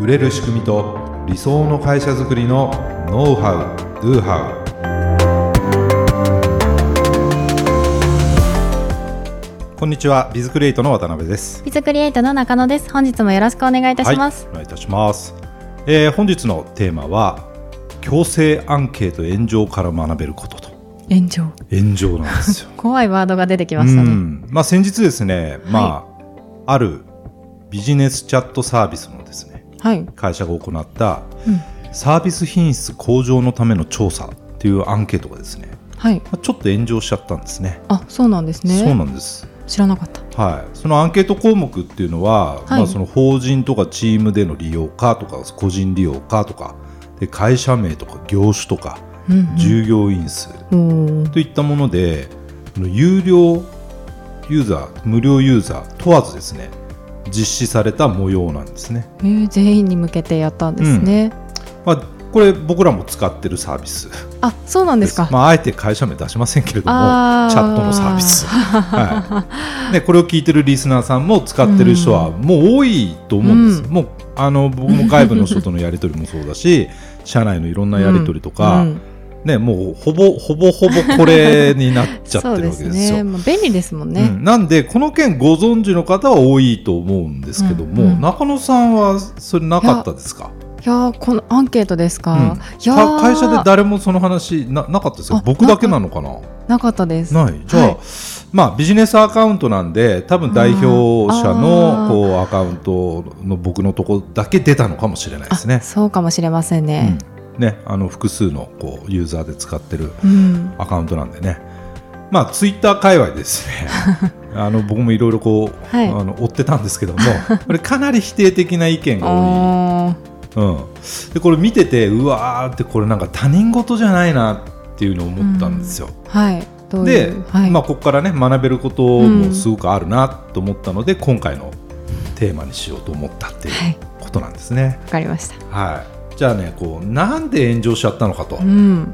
売れる仕組みと理想の会社づくりのノウハウ・ドゥハウこんにちはビズクリエイトの渡辺です。ビズクリエイトの中野です。本日もよろしくお願いいたします、はい、お願いいたします、えー、本日のテーマは強制アンケート炎上から学べることと。炎上。炎上なんですよ。怖いワードが出てきましたね、まあ、先日ですね、まあ、あるビジネスチャットサービスのです会社が行った、うん、サービス品質向上のための調査っていうアンケートがですね、はい。まあ、ちょっと炎上しちゃったんですね。あそうなんですね。そうなんです。知らなかった、はい、そのアンケート項目っていうのは、はい、まあ、その法人とかチームでの利用かとか個人利用かとかで会社名とか業種とか、うんうん、従業員数といったもので有料ユーザー無料ユーザー問わずですね実施された模様なんですね。えー、全員に向けてやったんですね。うん、まあ、これ僕らも使ってるサービス。あ、そうなんですか。まああえて会社名出しませんけれども、チャットのサービス。はい。でこれを聞いてるリスナーさんも使ってる人はもう多いと思うんです。うん、もうあの僕も外部の人とのやり取りもそうだし、社内のいろんなやり取りとか。うんね、もうほぼほぼほぼこれになっちゃってるわけですよ。ね、もう便利ですもんね、うん、なんでこの件ご存知の方は多いと思うんですけども、うんうん、中野さんはそれなかったですか？いやこのアンケートですか,、うん、いや会社で誰もその話ななかったですよ。僕だけなのかな？なかったです。ない。じゃあ、はい、まあビジネスアカウントなんで多分代表者のこうアカウントの僕のとこだけ出たのかもしれないですね。そうかもしれませんね、うんね、あの複数のこうユーザーで使ってるアカウントなんでね、うん、まあツイッター界隈ですね。あの僕もいろいろこう、はい、あの追ってたんですけども これかなり否定的な意見が多い、うん、でこれ見ててうわーってこれなんか他人事じゃないなっていうのを思ったんですよ。うん、はい。で、はい、まあ、ここからね学べることもすごくあるなと思ったので、今回のテーマにしようと思ったっていうことなんですね。わ、はい、かりました、はいじゃあねこうなんで炎上しちゃったのかと、うん、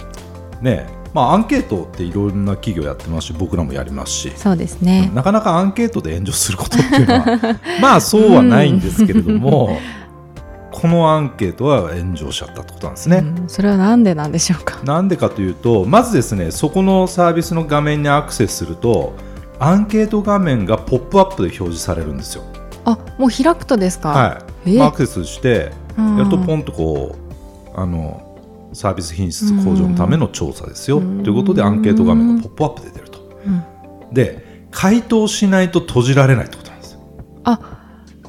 ね。まあ、アンケートっていろんな企業やってますし僕らもやりますし。そうですね。なかなかアンケートで炎上することっていうのは まあそうはないんですけれども、うん、このアンケートは炎上しちゃったってことなんですね、うん、それはなんでなんでしょうか？なんでかというとまずですねそこのサービスの画面にアクセスするとアンケート画面がポップアップで表示されるんですよ。あもう開くとですか？はい、まあ、アクセスしてやっとポンとこうあのサービス品質向上のための調査ですよ。ということでアンケート画面がポップアップで出ると。で回答しないと閉じられないってことなんですあ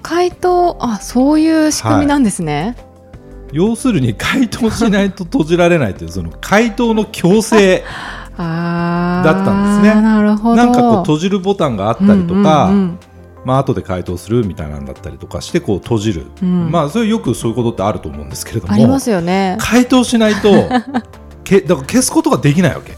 回答あそういう仕組みなんですね。はい、要するに回答しないと閉じられないというその回答の強制 だったんですね。なるほど。なんかこう閉じるボタンがあったりとか、うんうんうんまあ後で回答するみたいなんだったりとかしてこう閉じる、うん、まあそれよくそういうことってあると思うんですけれども。ありますよね。回答しないと けだから消すことができないわけ。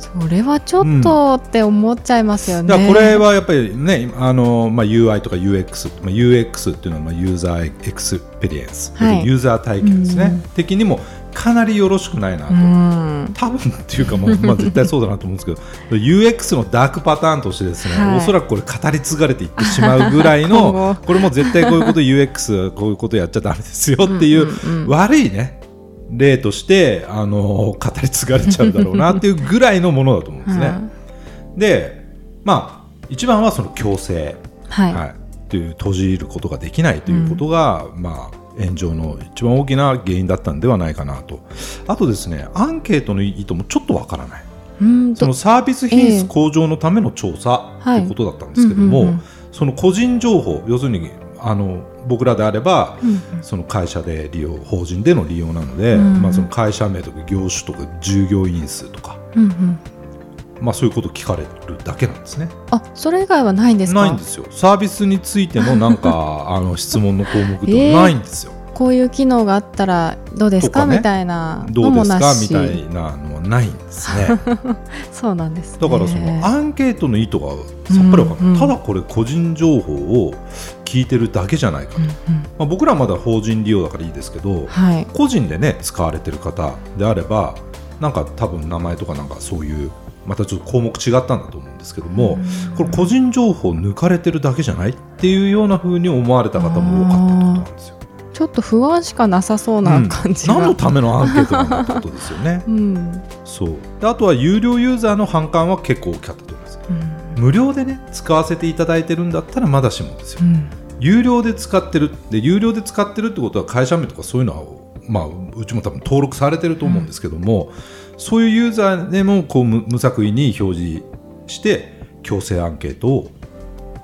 それはちょっとって思っちゃいますよね、うん、これはやっぱりねあの、まあ、UI とか UX、まあ、UX っていうのはまあユーザーエクスペリエンス、はい、ユーザー体験ですね、うん、的にもかなりよろしくないなと、うん、多分っていうかもう、まあ、絶対そうだなと思うんですけど UX のダークパターンとしてですね、はい、おそらくこれ語り継がれていってしまうぐらいの これも絶対こういうこと UX こういうことやっちゃだめですよっていう悪いね例としてあの語り継がれちゃうだろうなっていうぐらいのものだと思うんですね。でまあ一番はその強制、はい。はい、という閉じることができないということが、うん、まあ炎上の一番大きな原因だったんではないかなと。あとですねアンケートの意図もちょっとわからない。そのサービス品質向上のための調査ということだったんですけども、その個人情報要するにあの僕らであれば、うんうん、その会社で利用法人での利用なので、うんうん、まあ、その会社名とか業種とか従業員数とか、うんうん。まあ、そういうこと聞かれるだけなんですね。あそれ以外はないんですないんですよ。サービスについてのなんか あの質問の項目ってないんですよ。こういう機能があったらどうですか、ね、みたいなどうですか？みたいなのはないんですね。そうなんです、ね、だからそのアンケートの意図がさっぱりわかんない、うんうん、ただこれ個人情報を聞いてるだけじゃないかと、うんうん、まあ、僕らはまだ法人利用だからいいですけど、はい、個人でね使われてる方であればなんか多分名前とかなんかそういうまたちょっと項目違ったんだと思うんですけども、これ個人情報抜かれてるだけじゃないっていうようなふうに思われた方も多かったってことなんですよ。ちちょっと不安しかなさそうな感じが、何のためのアンケートなんだってことですよね。うんそうであとは有料ユーザーの反感は結構大きかったと思います。うん無料でね使わせていただいてるんだったらまだしもですよ。うん有料で使ってるで有料で使ってるってことは会社名とかそういうのは、まあ、うちも多分登録されてると思うんですけども、そういうユーザーでもこう無無作為に表示して強制アンケートを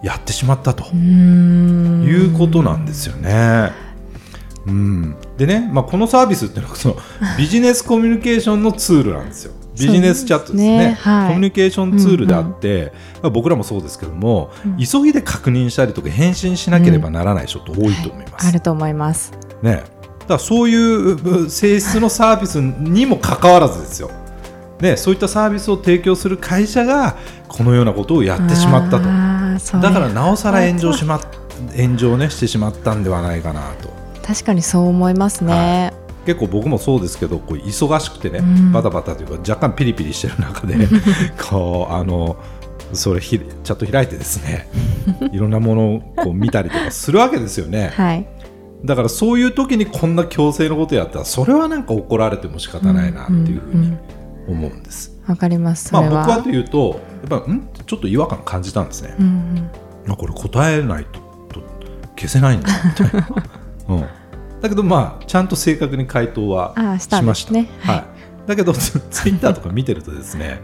やってしまったということなんですよね。うん、でね、まあ、このサービスっていうのはその ビジネスコミュニケーションのツールなんですよ。ビジネスチャットですね。ねはい。コミュニケーションツールであって、まあ、僕らもそうですけども、うん。急ぎで確認したりとか返信しなければならない人って多いと思います。あると思います。ね、だからそういう性質のサービスにもかかわらずですよ、ね、そういったサービスを提供する会社がこのようなことをやってしまったと。あーそうだからなおさら炎上しま炎上、ね、してしまったんではないかなと確かにそう思いますね。結構僕もそうですけどこう忙しくてね、うんバタバタというか若干ピリピリしてる中で こうあのそれひチャット開いてですねいろんなものをこう見たりとかするわけですよね。はい。だからそういう時にこんな強制のことやったらそれはなんか怒られても仕方ないなっていうふうに思うんです。わかります。まあ。僕はというとやっぱんちょっと違和感感じたんですね。うんうんあこれ答えないとと消せないんだみたいな。うん、だけどまあちゃんと正確に回答はしました。ね。はいはい。だけどツ ツイッターとか見てるとですね、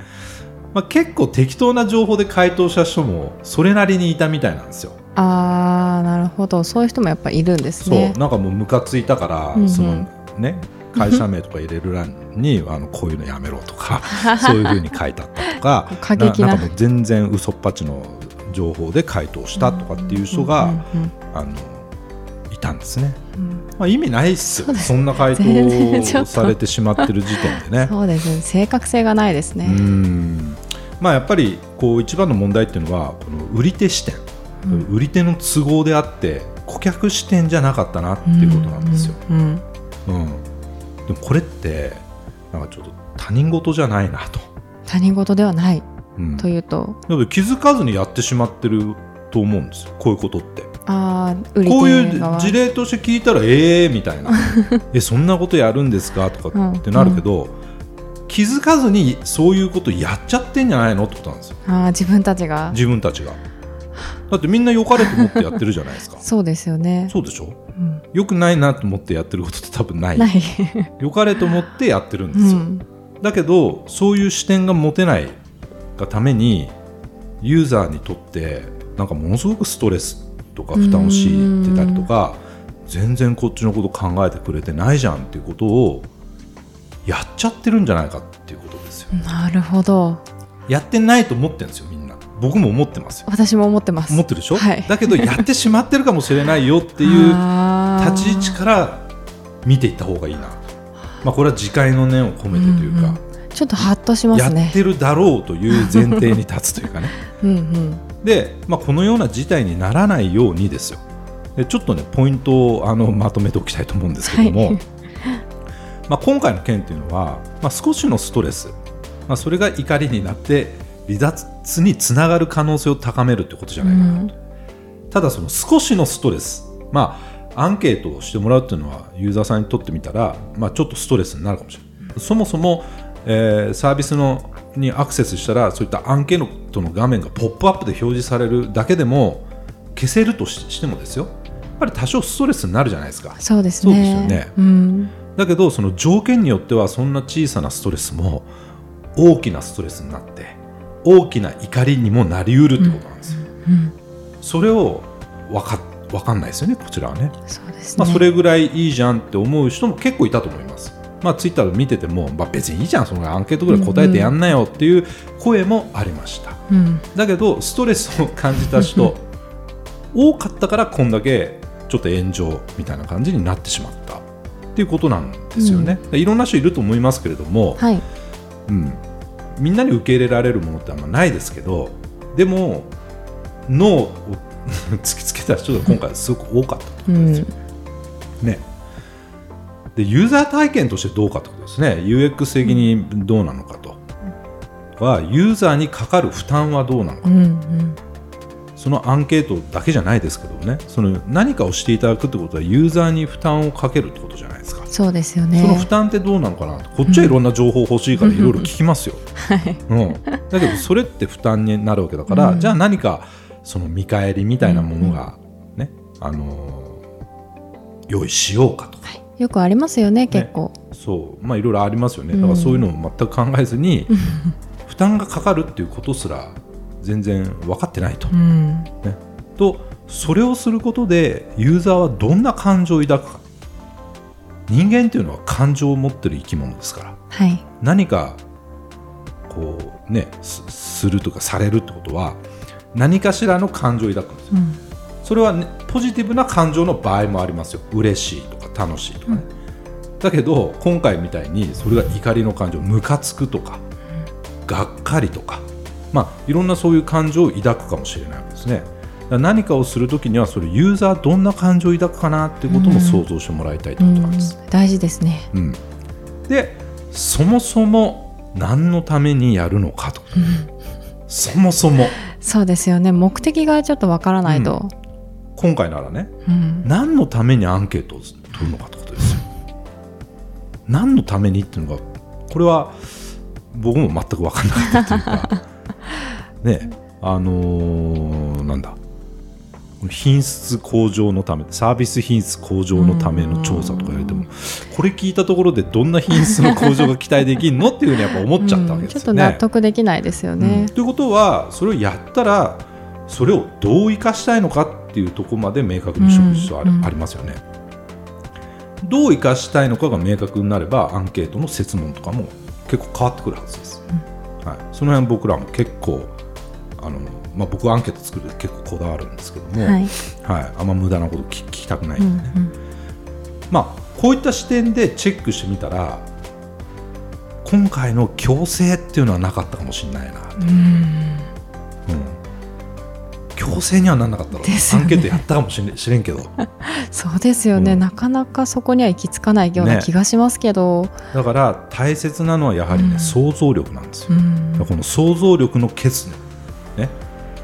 まあ、結構適当な情報で回答した人もそれなりにいたみたいなんですよ。ああなるほどそういう人もやっぱいるんですそうね。なんかもうムカついたから、うんうんそのね会社名とか入れる欄にあのこういうのやめろとか そういうふうに書いてあったとか過激ななんかもう全然嘘っぱちの情報で回答したとかっていう人が、うんうんあのいたんですね、うん。まあ、意味ないっすよ。そそんな回答されてしまってる時点でね。そうですね。正確性がないですうね。ん。まあ、やっぱりこう一番の問題っていうのはこの売り手視点、うん。売り手の都合であって顧客視点じゃなかったなっていうことなんですよ。うん。うん。うん、でもこれってなんかちょっと他人事じゃないなと、他人事ではないうん、というと、気づかずにやってしまってると思うんですよ。こういうことってああ売りこういう事例として聞いたらええー、みたいな。えそんなことやるんですか？とかってなるけど、気づかずにそういうことやっちゃってんじゃないの？ってことなんですよ。ああ自分たちが。自分たちが。だってみんな良かれと思ってやってるじゃないですか。そうですよね。そうでしょ？うん。良くないなと思ってやってることって多分ない。ない。良かれと思ってやってるんでうすよ、ん。だけどそういう視点が持てないがためにユーザーにとってなんかものすごくストレスとか負担を強いてたりとか全然こっちのこと考えてくれてないじゃんっていうことをやっちゃってるんじゃないかっていうことですよなるほど。やってないと思ってるんですよみんな。僕も思ってますよ。私も思ってます。思ってるでしょ、はい。だけどやってしまってるかもしれないよっていう 立ち位置から見ていった方がいいな。と、まあ、これは自戒の念を込めてというか、うんうん。ちょっとハッとしまやすね。っ。てるだろうという前提に立つというかね。うんうんで、まあ、このような事態にならないようにですよ。でちょっとねポイントをあのまとめておきたいと思うんですけども、はい。まあ、今回の件っていうのは、まあ、少しのストレス、まあ、それが怒りになって離脱につながる可能性を高めるってことじゃないかなと、ただその少しのストレス。まあアンケートをしてもらうっていうのはユーザーさんにとってみたら、まあ、ちょっとストレスになるかもしれない。そもそも、えーサービスのにアクセスしたらそういったアンケートの画面がポップアップで表示されるだけでも消せるとししてもですよ。やっぱり多少ストレスになるじゃないですか。そうですね。そうですよね。うん。だけどその条件によってはそんな小さなストレスも大きなストレスになって大きな怒りにもなりうるってことなんですよ、うん。それを分かわかんないですよねこちらはね。そうですね。まあ、それぐらいいいじゃんって思う人も結構いたと思います。まあ、ツイッター見てても、まあ、別にいいじゃん、そのアンケートぐらい答えてやんなよっていう声もありました。うん。だけど、ストレスを感じた人、多かったからこんだけちょっと炎上みたいな感じになってしまった。っていうことなんですよね。いろんな人いると思いますけれども、はい。うん、みんなに受け入れられるものってあんまないですけど、でも、脳を 突きつけた人が今回すごく多かったとうん。ね、でユーザー体験としてどうかってことですね。UX 的にどうなのかと。はユーザーにかかる負担はどうなのか、うんうん。そのアンケートだけじゃないですけどね。その何かをしていただくってことはユーザーに負担をかけるってことじゃないですか。そうですよね。その負担ってどうなのかなこっちはいろんな情報欲しいからいろいろ聞きますよ、うん、だけどそれって負担になるわけだから、うん、じゃあ何かその見返りみたいなものがね、うん、あの用意しようかと。か、はい、よくありますよね結構、ね、そう。まあいろいろありますよね。だからそういうのを全く考えずに、負担がかかるっていうことすら全然分かってないと。ね、とそれをすることでユーザーはどんな感情を抱くか。人間っていうのは感情を持ってる生き物ですから、はい、何かこうねするとかされるってことは何かしらの感情を抱くんですよ、うん、それは、ね、ポジティブな感情の場合もありますよ。嬉しいとか楽しいとかね、うん、だけど今回みたいにそれが怒りの感情ムカつくとか、うん、がっかりとかまあいろんなそういう感情を抱くかもしれないわけですね。何かをするときにはそれユーザーどんな感情を抱くかなっていうことも想像してもらいたいということなんです、大事ですね、うん、でそもそも何のためにやるのかと、そもそも。そうですよね。目的がちょっとわからないと、うん、今回ならね、うん、何のためにアンケートを取るのかってことですよ。何のためにっていうのがこれは僕も全く分かんなかったというか ねあのー、なんだ品質向上のためサービス品質向上のための調査とか言われてもこれ聞いたところでどんな品質の向上が期待できるのっていうふうにやっぱ思っちゃったわけですよね。ちょっと納得できないですよね、うん、ということはそれをやったらそれをどう生かしたいのかっていうところまで明確に職種とあ,、ありますよね。どう生かしたいのかが明確になればアンケートの設問とかも結構変わってくるはずです。はい、その辺僕らも結構あのまあ、僕はアンケート作るで結構こだわるんですけども、はい、はい、あんま無駄なこと聞きたくないんでね、うんうん、まあ、こういった視点でチェックしてみたら今回の強制っていうのはなかったかもしれないなと、強制にはならなかったろう、ね、アンケートやったかもしれしれんけど。そうですよね、うん、なかなかそこには行き着かないような気がしますけど、ね、だから大切なのはやはりね、うん、想像力なんですよ、この想像力の欠ね。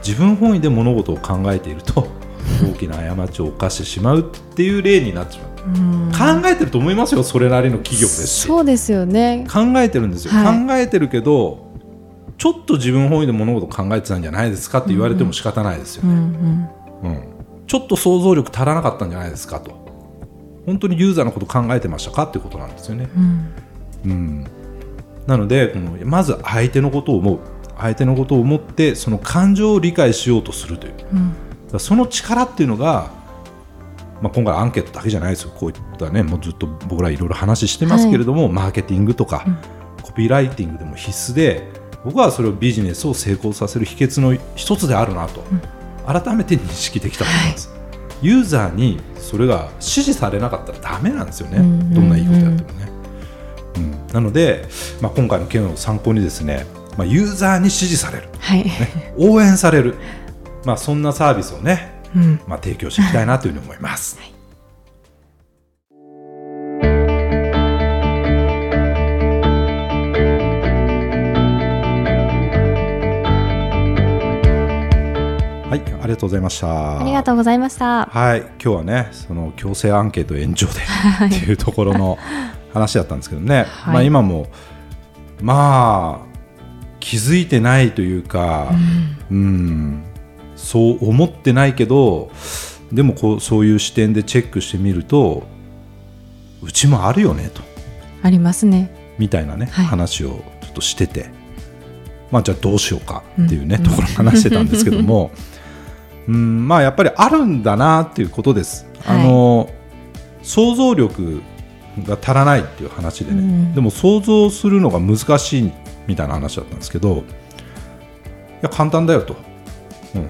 自分本位で物事を考えていると 大きな過ちを犯してしまうっていう例になってしまう。考えてると思いますよそれなりの企業ですしそうですよね。考えてるんですよ、はい、考えてるけどちょっと自分本位で物事を考えてたんじゃないですかって言われても仕方ないですよね、うん、うん、ちょっと想像力足らなかったんじゃないですかと。本当にユーザーのこと考えてましたかっていうことなんですよね、うん、うん、なのでこのまず相手のことを思う。相手のことを思ってその感情を理解しようとするという、うん、その力っていうのが、まあ、今回アンケートだけじゃないですよ。こういったねもうずっと僕らいろいろ話してますけれども、はい、マーケティングとか、うん、コピーライティングでも必須で僕はそれをビジネスを成功させる秘訣の一つであるなと、うん、改めて認識できたと思います。はい、ユーザーにそれが支持されなかったらだめなんですよね、どんないいことやってもね。うん、なので、まあ、今回の件を参考にですねまあ、ユーザーに支持される、はい。ね、応援される、まあ、そんなサービスをね、うん、まあ、提供していきたいなというふうに思います。はいはい、ありがとうございました。ありがとうございました。はい、今日はね、その強制アンケート延長で っていうところの話だったんですけどね、はい、まあ今もまあ気づいてないというか、うん、うんそう思ってないけどでもこうそういう視点でチェックしてみるとうちもあるよねと。ありますね。みたいなね、はい、話をちょっとしてて、まあ、じゃあどうしようかっていうね、うん、ところ話してたんですけども、うん、まあやっぱりあるんだなっていうことです。はい、あの想像力が足らないっていう話でね、うん、でも想像するのが難しいみたいな話だったんですけどいや簡単だよと、うん、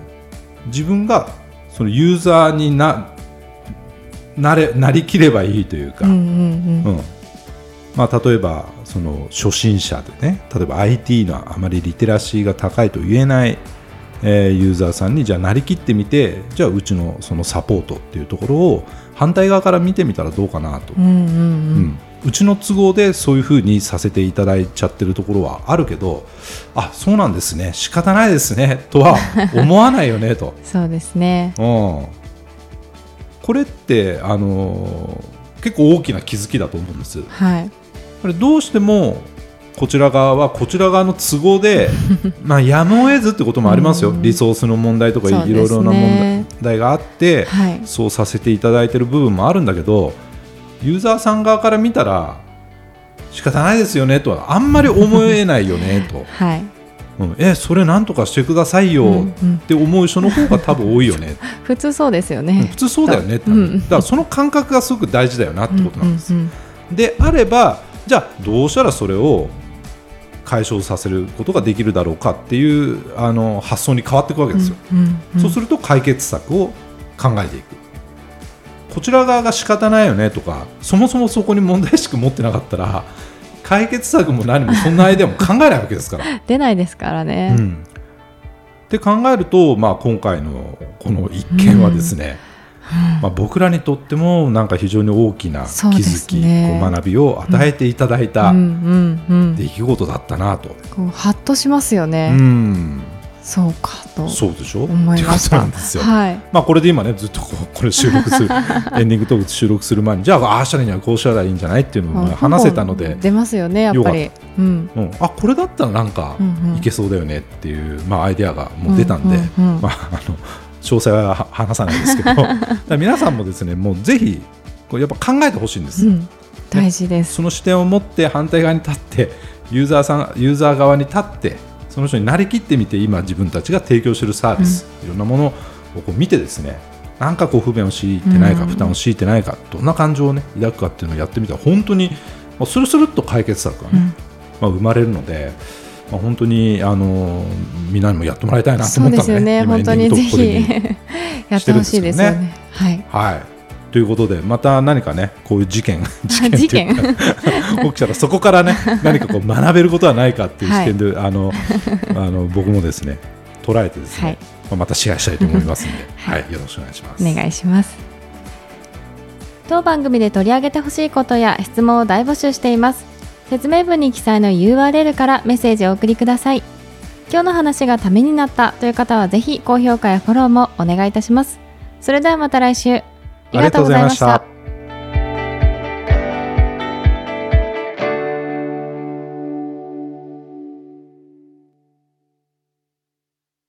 自分がそのユーザーにななれなりきればいいというか、うん、うんうん、まあ、例えばその初心者でね例えば IT のあまりリテラシーが高いと言えない、えー、ユーザーさんにじゃあなりきってみてじゃあうちのそのサポートっていうところを反対側から見てみたらどうかなと、うんうんうん。うちの都合でそういうふうにさせていただいちゃってるところはあるけどあそうなんですね。仕方ないですね。とは思わないよねと。そうですね、うん、これってあの結構大きな気づきだと思うんです。はい、これどうしてもこちら側はこちら側の都合で まあやむを得ずってこともありますよ、リソースの問題とかいろいろな問題があって、はい、そうさせていただいてる部分もあるんだけどユーザーさん側から見たら仕方ないですよねとはあんまり思えないよねと。はい。うん、えそれなんとかしてくださいよって思う人の方が多分多いよね。普通そうですよね、普通そうだよねって、うん、だからその感覚がすごく大事だよなってことなんです、であればじゃあどうしたらそれを解消させることができるだろうかっていうあの発想に変わっていくわけですよ、うんうんうん、そうすると解決策を考えていく。こちら側が仕方ないよねとかそもそもそこに問題意識持ってなかったら解決策も何もそんなアイデアも考えないわけですから。出ないですからね、うん、って考えると、まあ、今回のこの一件はですね、まあ、僕らにとってもなんか非常に大きな気づき、ね、学びを与えていただいた出来事だったなと。こうハッとしますよね。うん。そうかとそうでしょ？思いました。なんですよ、はい、まあこれで今ねずっとここれ収録する エンディングトーク収録する前にじゃあああしたらいいんじゃこうしたらいいんじゃないっていうのを話せたので出ますよねやっぱり、うん、うん、あこれだったらなんかいけそうだよねっていう、まあ、アイデアがもう出たんで、まああの詳細は話さないですけど。皆さんもですねもうぜひこれやっぱ考えてほしいんです、うん、大事です、その視点を持って反対側に立ってユーザーさんユーザー側に立ってその人になりきってみて今自分たちが提供しているサービス、うん、いろんなものをこう見てですねなんかこう不便を強いてないか、負担を強いてないかどんな感情を、ね、抱くかっていうのをやってみたら本当にスルスルっと解決策がね、まあ、生まれるので。まあ、本当にあのみんなにもやってもらいたいなと思ったので、ね、本当にぜひやってほしいですよね。はい、はい。ということでまた何かねこういう事件 事件。起きたらそこからね何かこう学べることはないかっていう視点で、はい、あのあの僕もですね捉えてですね、はい、またシェアしたいと思いますので、はい、よろしくお願いします。お願いします。当番組で取り上げてほしいことや質問を大募集しています説明文に記載の URL からメッセージをお送りください。今日の話がためになったという方はぜひ高評価やフォローもお願いいたします。それではまた来週。ありがとうございました。